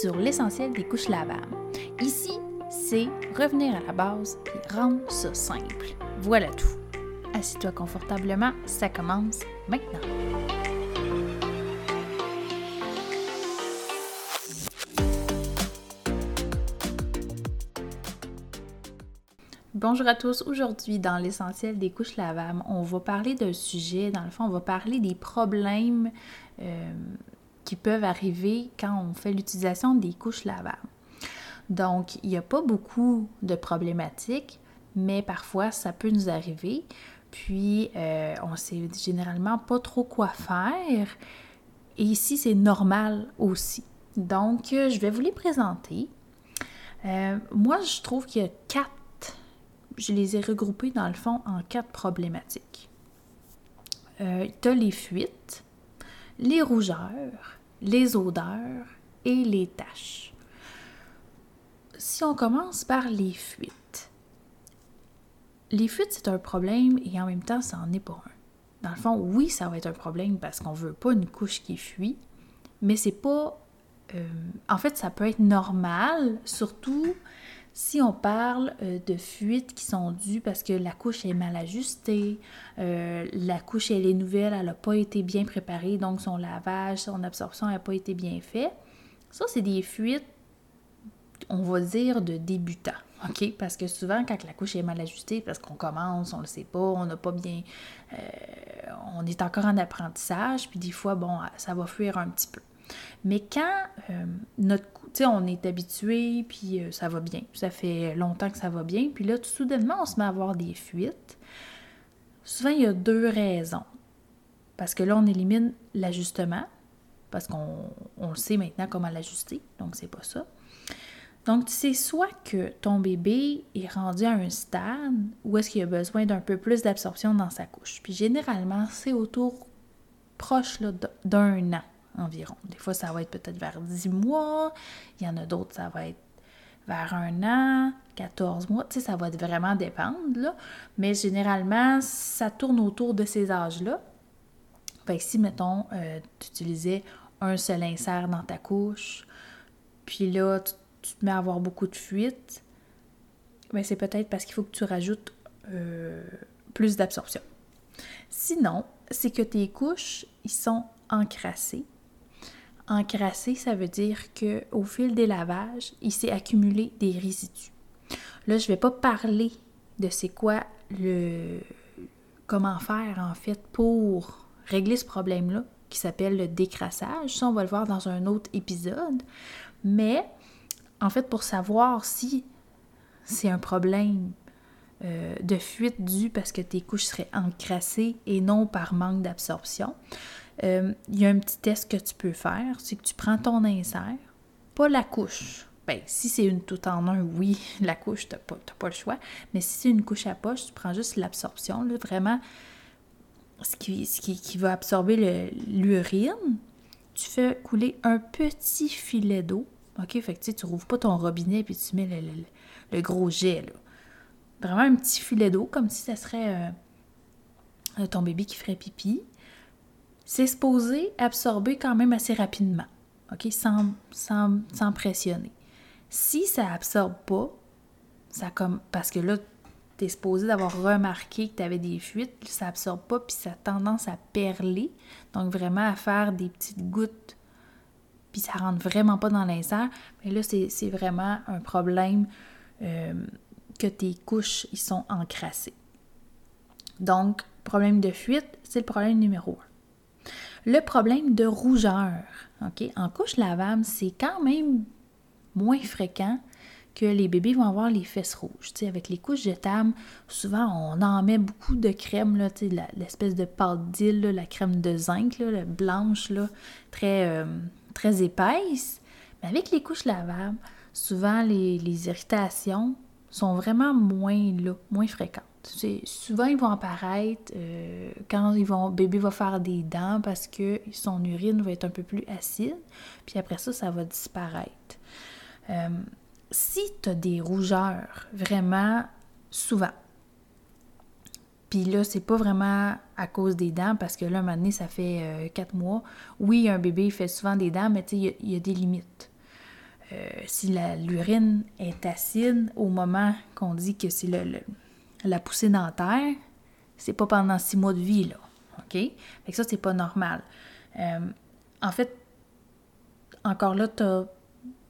sur l'essentiel des couches lavables. Ici, c'est revenir à la base et rendre ça simple. Voilà tout. Assis-toi confortablement, ça commence maintenant. Bonjour à tous. Aujourd'hui, dans l'essentiel des couches lavables, on va parler d'un sujet, dans le fond, on va parler des problèmes euh, qui peuvent arriver quand on fait l'utilisation des couches lavables. Donc, il n'y a pas beaucoup de problématiques, mais parfois ça peut nous arriver. Puis, euh, on ne sait généralement pas trop quoi faire. Et ici, c'est normal aussi. Donc, euh, je vais vous les présenter. Euh, moi, je trouve qu'il y a quatre, je les ai regroupés dans le fond en quatre problématiques. tu as les fuites, les rougeurs, les odeurs et les taches. Si on commence par les fuites, les fuites, c'est un problème et en même temps, ça n'en est pas un. Dans le fond, oui, ça va être un problème parce qu'on veut pas une couche qui fuit, mais c'est pas. Euh, en fait, ça peut être normal, surtout si on parle euh, de fuites qui sont dues parce que la couche est mal ajustée, euh, la couche elle est nouvelle, elle n'a pas été bien préparée, donc son lavage, son absorption n'a pas été bien fait, ça c'est des fuites, on va dire, de débutants. Parce que souvent, quand la couche est mal ajustée, parce qu'on commence, on ne le sait pas, on n'a pas bien. Euh, on est encore en apprentissage, puis des fois, bon, ça va fuir un petit peu. Mais quand euh, notre tu sais, on est habitué, puis euh, ça va bien. Ça fait longtemps que ça va bien. Puis là, tout soudainement, on se met à avoir des fuites. Souvent, il y a deux raisons. Parce que là, on élimine l'ajustement, parce qu'on on sait maintenant comment l'ajuster, donc c'est pas ça. Donc, tu sais soit que ton bébé est rendu à un stade où est-ce qu'il a besoin d'un peu plus d'absorption dans sa couche. Puis généralement, c'est autour proche d'un an Des fois, ça va être peut-être vers 10 mois. Il y en a d'autres, ça va être vers un an, 14 mois. Tu sais, ça va vraiment dépendre, là. Mais généralement, ça tourne autour de ces âges-là. Si, mettons, euh, tu utilisais un seul insert dans ta couche, puis là, tu, te mets à avoir beaucoup de fuites, bien, c'est peut-être parce qu'il faut que tu rajoutes euh, plus d'absorption. Sinon, c'est que tes couches, ils sont encrassés encrassé, ça veut dire que au fil des lavages, il s'est accumulé des résidus. Là, je ne vais pas parler de c'est quoi le comment faire en fait pour régler ce problème-là qui s'appelle le décrassage. Ça, on va le voir dans un autre épisode. Mais en fait, pour savoir si c'est un problème euh, de fuite dû parce que tes couches seraient encrassées et non par manque d'absorption, euh, il y a un petit test que tu peux faire, c'est que tu prends ton insert, pas la couche. Ben, si c'est une tout en un, oui, la couche, tu n'as pas, pas, le choix. Mais si c'est une couche à poche, tu prends juste l'absorption, vraiment ce qui, ce qui, va absorber l'urine. Tu fais couler un petit filet d'eau. OK? Fait que tu rouvres pas ton robinet puis tu mets le, gros jet. Là. Vraiment un petit filet d'eau, comme si ça serait euh, ton bébé qui ferait pipi c'est supposé absorber quand même assez rapidement, OK? Sans, sans, pressionner. Si ça absorbe pas, ça comme. Parce que là, tu es supposé d'avoir remarqué que tu avais des fuites, ça absorbe pas, puis ça a tendance à perler. Donc, vraiment à faire des petites gouttes, puis ça rentre vraiment pas dans l'insert. Mais là, c'est vraiment un problème euh, que tes couches, ils sont encrassées. Donc, problème de fuite, c'est le problème numéro un. Le problème de rougeur, OK? En couche lavable, c'est quand même moins fréquent que les bébés vont avoir les fesses rouges. avec les couches jetables, souvent on en met beaucoup de crème, l'espèce de pâte d'île, la crème de zinc, là, blanche, très, euh, très épaisse. Mais avec les couches lavables, souvent les, les irritations sont vraiment moins moins fréquentes souvent, ils vont apparaître euh, quand ils vont, bébé va faire des dents parce que son urine va être un peu plus acide. Puis après ça, ça va disparaître. Euh, si tu as des rougeurs, vraiment souvent, puis là, c'est pas vraiment à cause des dents, parce que là, un moment donné, ça fait euh, quatre mois. Oui, un bébé fait souvent des dents, mais tu sais, il y, a des limites. si l'urine est acide au moment qu'on dit que c'est le, la poussée dentaire, c'est pas pendant six mois de vie, là. OK? Fait que ça, c'est pas normal. Euh, en fait, encore là, tu as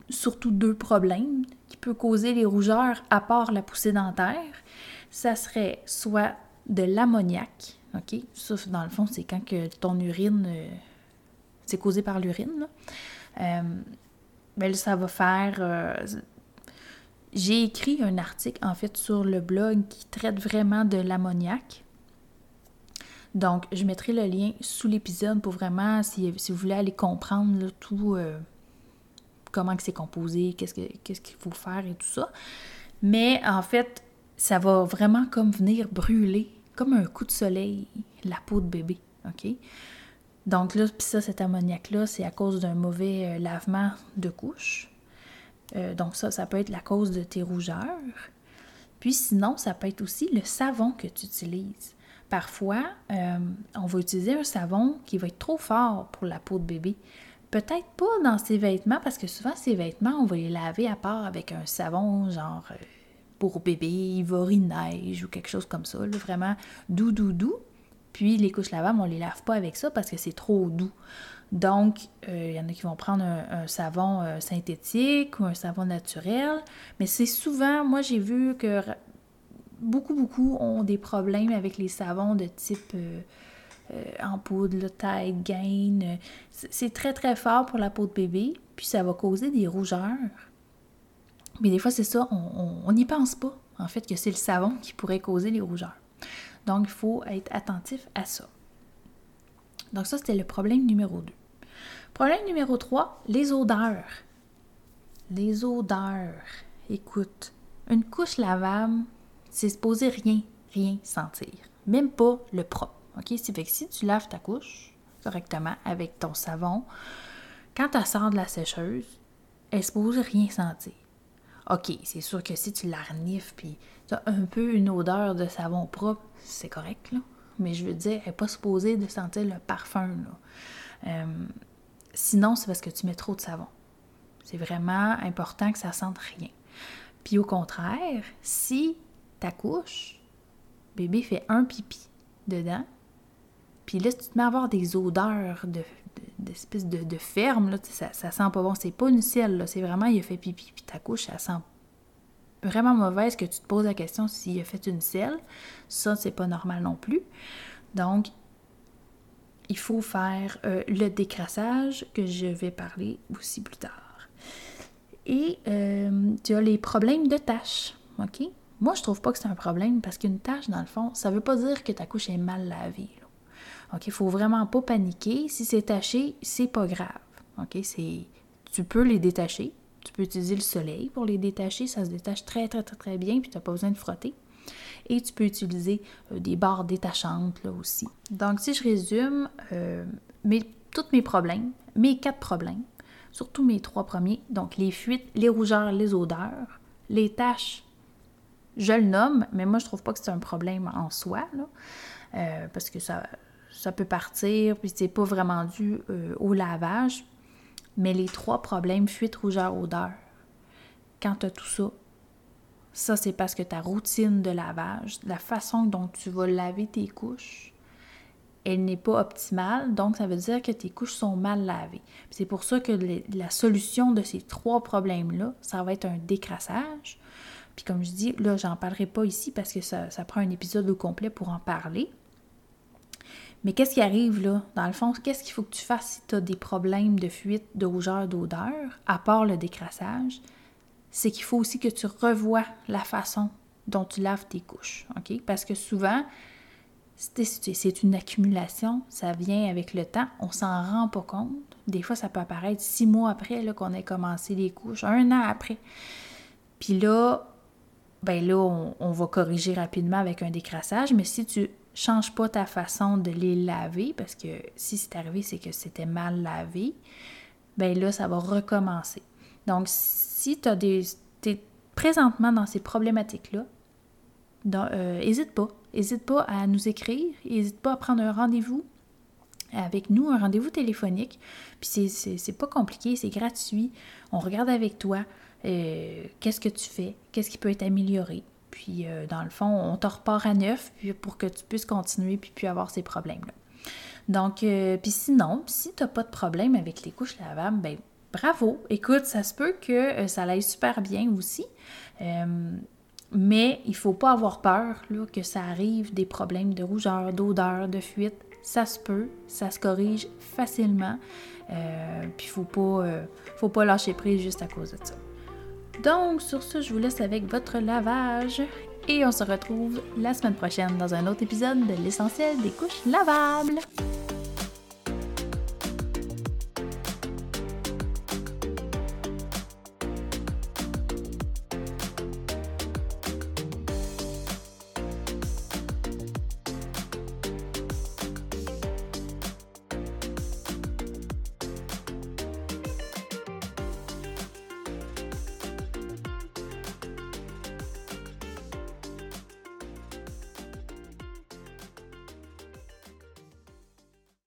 surtout deux problèmes qui peuvent causer les rougeurs à part la poussée dentaire. Ça serait soit de l'ammoniac, OK? Ça, dans le fond, c'est quand que ton urine, euh, c'est causé par l'urine. Euh, ben ça va faire. J'ai écrit un article, en fait, sur le blog qui traite vraiment de l'ammoniac. Donc, je mettrai le lien sous l'épisode pour vraiment, si, vous voulez aller comprendre tout, euh, comment c'est composé, qu'est-ce qu'il faut faire et tout ça. Mais en fait, ça va vraiment comme venir brûler, comme un coup de soleil, la peau de bébé, OK? Donc là, puis ça, cet ammoniac-là, c'est à cause d'un mauvais euh, lavement de couche. Euh, donc ça, ça peut être la cause de tes rougeurs. Puis sinon, ça peut être aussi le savon que tu utilises. Parfois, euh, on va utiliser un savon qui va être trop fort pour la peau de bébé. Peut-être pas dans ses vêtements, parce que souvent, ces vêtements, on va les laver à part avec un savon genre pour bébé, Ivory Neige ou quelque chose comme ça, vraiment doux, doux, doux. Puis les couches lavables, on les lave pas avec ça parce que c'est trop doux. Donc, euh, il y en a qui vont prendre un, savon euh, synthétique ou un savon naturel, mais c'est souvent, moi j'ai vu que beaucoup, beaucoup ont des problèmes avec les savons de type euh, en poudre, Tide, Gain. C'est très, très fort pour la peau de bébé, puis ça va causer des rougeurs. Mais des fois, c'est ça, on n'y pense pas, en fait, que c'est le savon qui pourrait causer les rougeurs. Donc, il faut être attentif à ça. Donc, ça, c'était le problème numéro 2. Problème numéro 3, les odeurs. Les odeurs. Écoute, une couche lavable, c'est supposé rien, rien sentir. Même pas le propre. OK? Fait que si tu laves ta couche correctement avec ton savon, quand elle sort de la sécheuse, elle est supposée rien sentir. OK, c'est sûr que si tu la renifles puis tu as un peu une odeur de savon propre, c'est correct, là. Mais je veux dire, elle n'est pas supposée de sentir le parfum, là. Euh, sinon, c'est parce que tu mets trop de savon. C'est vraiment important que ça sente rien. Puis au contraire, si ta couche, bébé fait un pipi dedans, puis là, si tu te mets à avoir des odeurs de, d'espèce de, de, ferme, là, ça, ça sent pas bon. C'est pas une ciel, c'est vraiment il a fait pipi, puis ta couche, ça sent vraiment mauvaise que tu te poses la question s'il a fait une selle. Ça, c'est pas normal non plus. Donc, il faut faire euh, le décrassage que je vais parler aussi plus tard. Et euh, tu as les problèmes de tâches, OK? Moi, je trouve pas que c'est un problème parce qu'une tâche, dans le fond, ça veut pas dire que ta couche est mal lavée. OK, il faut vraiment pas paniquer. Si c'est taché, c'est pas grave. OK, tu peux les détacher. Tu peux utiliser le soleil pour les détacher, ça se détache très très très très bien, puis tu n'as pas besoin de frotter. Et tu peux utiliser euh, des barres détachantes là aussi. Donc si je résume, euh, mes, tous mes problèmes, mes quatre problèmes, surtout mes trois premiers, donc les fuites, les rougeurs, les odeurs, les taches, je le nomme, mais moi je trouve pas que c'est un problème en soi, euh, parce que ça, ça peut partir, puis c'est pas vraiment dû au lavage. Mais les trois problèmes, fuite, rougeur, odeur, quand tu as tout ça, ça c'est parce que ta routine de lavage, la façon dont tu vas laver tes couches, elle n'est pas optimale, donc ça veut dire que tes couches sont mal lavées. C'est pour ça que la solution de ces trois problèmes-là, ça va être un décrassage. Puis comme je dis, là, j'en parlerai pas ici parce que ça, ça prend un épisode au complet pour en parler. Mais qu'est-ce qui arrive là? Dans le fond, qu'est-ce qu'il faut que tu fasses si tu as des problèmes de fuite, de rougeur, d'odeur, à part le décrassage? C'est qu'il faut aussi que tu revoies la façon dont tu laves tes couches. Parce que souvent, c'est une accumulation, ça vient avec le temps, on s'en rend pas compte. Des fois, ça peut apparaître six mois après qu'on ait commencé les couches, un an après. Puis là, ben là, on, va corriger rapidement avec un décrassage, mais si tu change pas ta façon de les laver, parce que si c'est arrivé, c'est que c'était mal lavé, ben là, ça va recommencer. Donc, si tu es présentement dans ces problématiques-là, n'hésite euh, pas. N'hésite pas à nous écrire, n'hésite pas à prendre un rendez-vous. avec nous un rendez-vous téléphonique. Puis c'est pas compliqué, c'est gratuit. On regarde avec toi euh, qu'est-ce que tu fais, qu'est-ce qui peut être amélioré. Puis euh, dans le fond, on te repart à neuf pour que tu puisses continuer puis puis avoir ces problèmes-là. Donc, puis sinon, si tu n'as pas de problème avec les couches lavables, ben bravo. Écoute, ça se peut que ça aille super bien aussi. mais il ne faut pas avoir peur là, que ça arrive des problèmes de rougeur, d'odeur, de fuite ça se peut, ça se corrige facilement. Euh, puis pas, euh, faut pas lâcher prise juste à cause de ça. Donc sur ce, je vous laisse avec votre lavage et on se retrouve la semaine prochaine dans un autre épisode de l'essentiel des couches lavables.